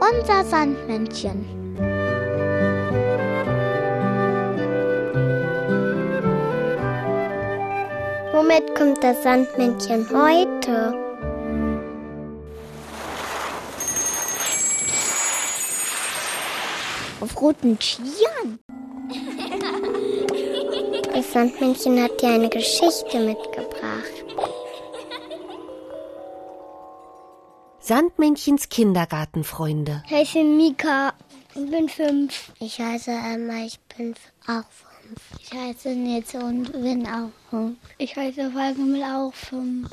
Unser Sandmännchen. Womit kommt das Sandmännchen heute? Auf roten Skiern. Das Sandmännchen hat dir eine Geschichte mitgebracht. Sandmännchens Kindergartenfreunde. Ich heiße Mika und bin fünf. Ich heiße Emma, ich bin auch fünf. Ich heiße Nils und bin auch fünf. Ich heiße Falk und bin auch fünf.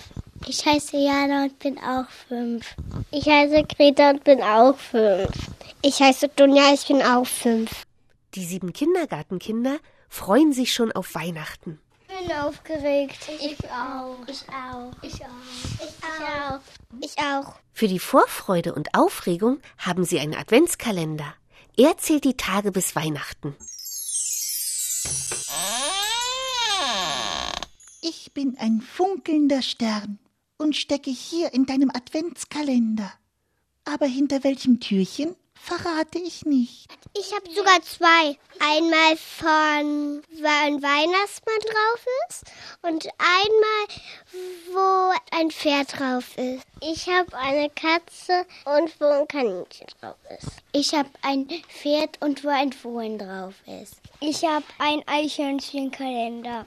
Ich heiße Jana und bin auch fünf. Ich heiße Greta und bin auch fünf. Ich heiße Dunja, ich bin auch fünf. Die sieben Kindergartenkinder freuen sich schon auf Weihnachten. Ich bin aufgeregt. Ich auch. Ich auch. Ich auch. Ich auch. Ich auch. Für die Vorfreude und Aufregung haben sie einen Adventskalender. Er zählt die Tage bis Weihnachten. Ich bin ein funkelnder Stern und stecke hier in deinem Adventskalender. Aber hinter welchem Türchen verrate ich nicht. Ich habe sogar zwei. Einmal von, wo ein Weihnachtsmann drauf ist und einmal, wo ein Pferd drauf ist. Ich habe eine Katze und wo ein Kaninchen drauf ist. Ich habe ein Pferd und wo ein Fohlen drauf ist. Ich habe ein Eichhörnchenkalender.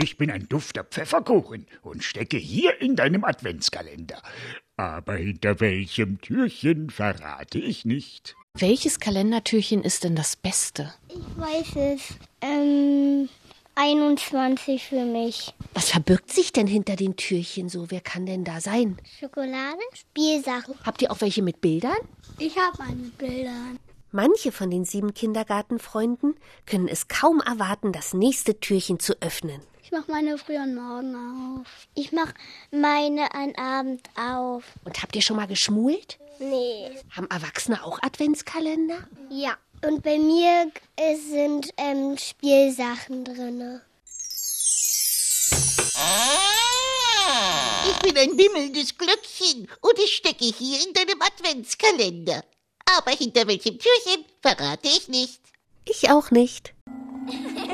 Ich bin ein dufter Pfefferkuchen und stecke hier in deinem Adventskalender. Aber hinter welchem Türchen verrate ich nicht. Welches Kalendertürchen ist denn das Beste? Ich weiß es. Ähm, 21 für mich. Was verbirgt sich denn hinter den Türchen so? Wer kann denn da sein? Schokolade? Spielsachen. Habt ihr auch welche mit Bildern? Ich habe eine Bildern. Manche von den sieben Kindergartenfreunden können es kaum erwarten, das nächste Türchen zu öffnen. Ich mache meine früh morgen auf. Ich mache meine an Abend auf. Und habt ihr schon mal geschmult? Nee. Haben Erwachsene auch Adventskalender? Ja. Und bei mir es sind ähm, Spielsachen drin. Ich bin ein wimmelndes Glöckchen und ich stecke hier in deinem Adventskalender. Aber hinter welchem Türchen verrate ich nicht. Ich auch nicht.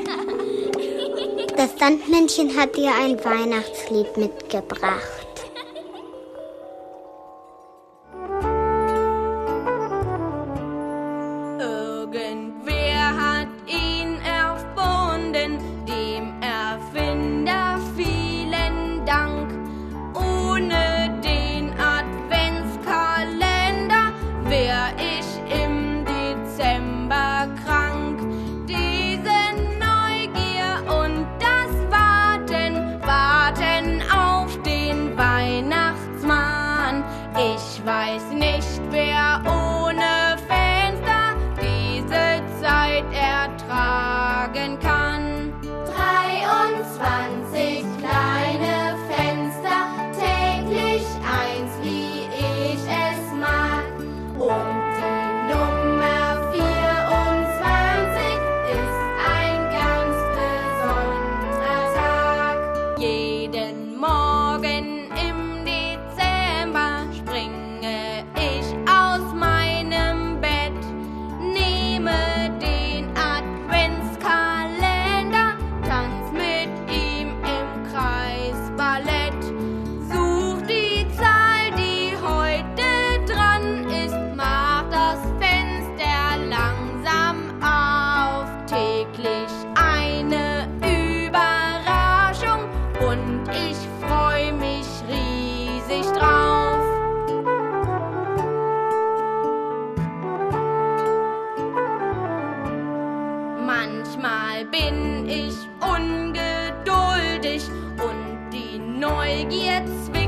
Das Sandmännchen hat dir ein Weihnachtslied mitgebracht. Ich weiß nicht, wer ohne bin ich ungeduldig und die Neugier zwickt